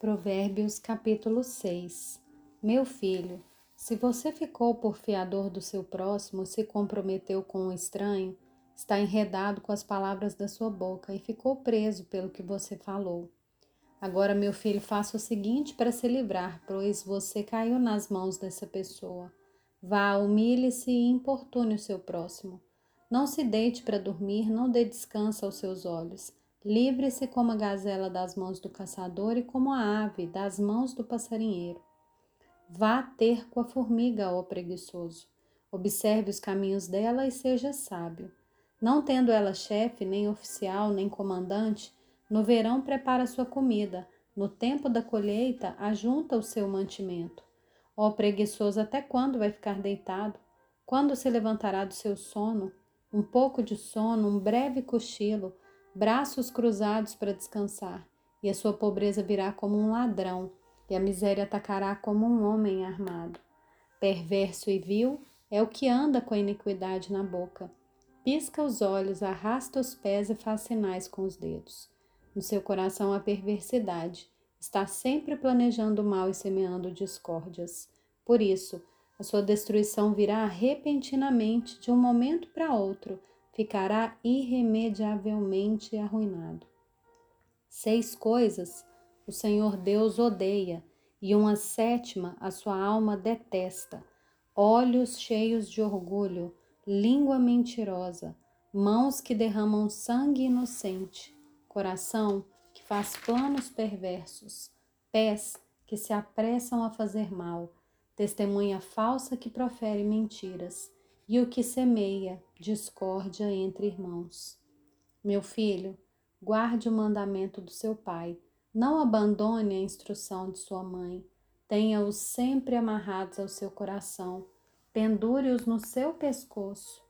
Provérbios capítulo 6 Meu filho, se você ficou por fiador do seu próximo, se comprometeu com um estranho, está enredado com as palavras da sua boca e ficou preso pelo que você falou. Agora, meu filho, faça o seguinte para se livrar, pois você caiu nas mãos dessa pessoa. Vá, humilhe-se e importune o seu próximo. Não se deite para dormir, não dê descanso aos seus olhos. Livre-se como a gazela das mãos do caçador e como a ave das mãos do passarinheiro. Vá ter com a formiga, ó preguiçoso. Observe os caminhos dela e seja sábio. Não tendo ela chefe, nem oficial, nem comandante, no verão prepara sua comida, no tempo da colheita ajunta o seu mantimento. Ó preguiçoso, até quando vai ficar deitado? Quando se levantará do seu sono? Um pouco de sono, um breve cochilo, braços cruzados para descansar, e a sua pobreza virá como um ladrão, e a miséria atacará como um homem armado. Perverso e vil é o que anda com a iniquidade na boca. Pisca os olhos, arrasta os pés e faz sinais com os dedos. No seu coração há perversidade, está sempre planejando mal e semeando discórdias. Por isso, a sua destruição virá repentinamente, de um momento para outro, ficará irremediavelmente arruinado. Seis coisas o Senhor Deus odeia, e uma sétima a sua alma detesta: olhos cheios de orgulho, língua mentirosa, mãos que derramam sangue inocente, coração que faz planos perversos, pés que se apressam a fazer mal, testemunha falsa que profere mentiras, e o que semeia discórdia entre irmãos. Meu filho, guarde o mandamento do seu pai, não abandone a instrução de sua mãe, tenha-os sempre amarrados ao seu coração, pendure-os no seu pescoço.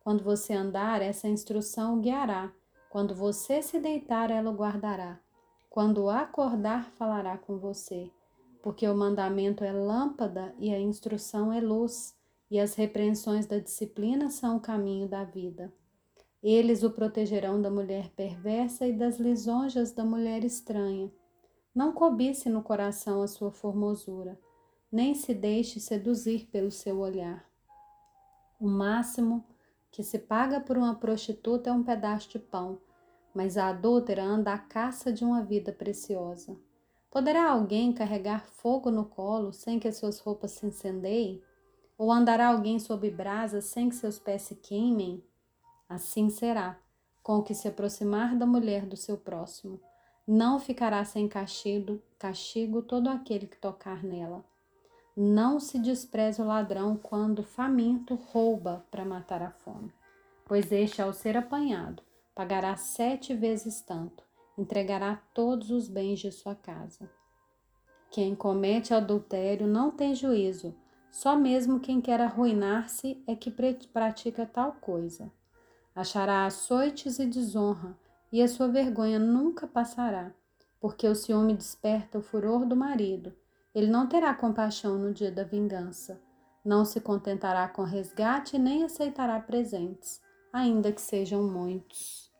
Quando você andar, essa instrução o guiará quando você se deitar, ela o guardará. Quando acordar, falará com você. Porque o mandamento é lâmpada e a instrução é luz, e as repreensões da disciplina são o caminho da vida. Eles o protegerão da mulher perversa e das lisonjas da mulher estranha. Não cobice no coração a sua formosura, nem se deixe seduzir pelo seu olhar. O máximo que se paga por uma prostituta é um pedaço de pão, mas a adúltera anda à caça de uma vida preciosa. Poderá alguém carregar fogo no colo sem que suas roupas se incendeiem? Ou andará alguém sob brasas sem que seus pés se queimem? Assim será com o que se aproximar da mulher do seu próximo. Não ficará sem castigo, castigo todo aquele que tocar nela. Não se despreze o ladrão quando faminto rouba para matar a fome, pois este, ao ser apanhado, pagará sete vezes tanto, entregará todos os bens de sua casa. Quem comete adultério não tem juízo, só mesmo quem quer arruinar-se é que pratica tal coisa. Achará açoites e desonra, e a sua vergonha nunca passará, porque o ciúme desperta o furor do marido ele não terá compaixão no dia da vingança. Não se contentará com resgate nem aceitará presentes, ainda que sejam muitos.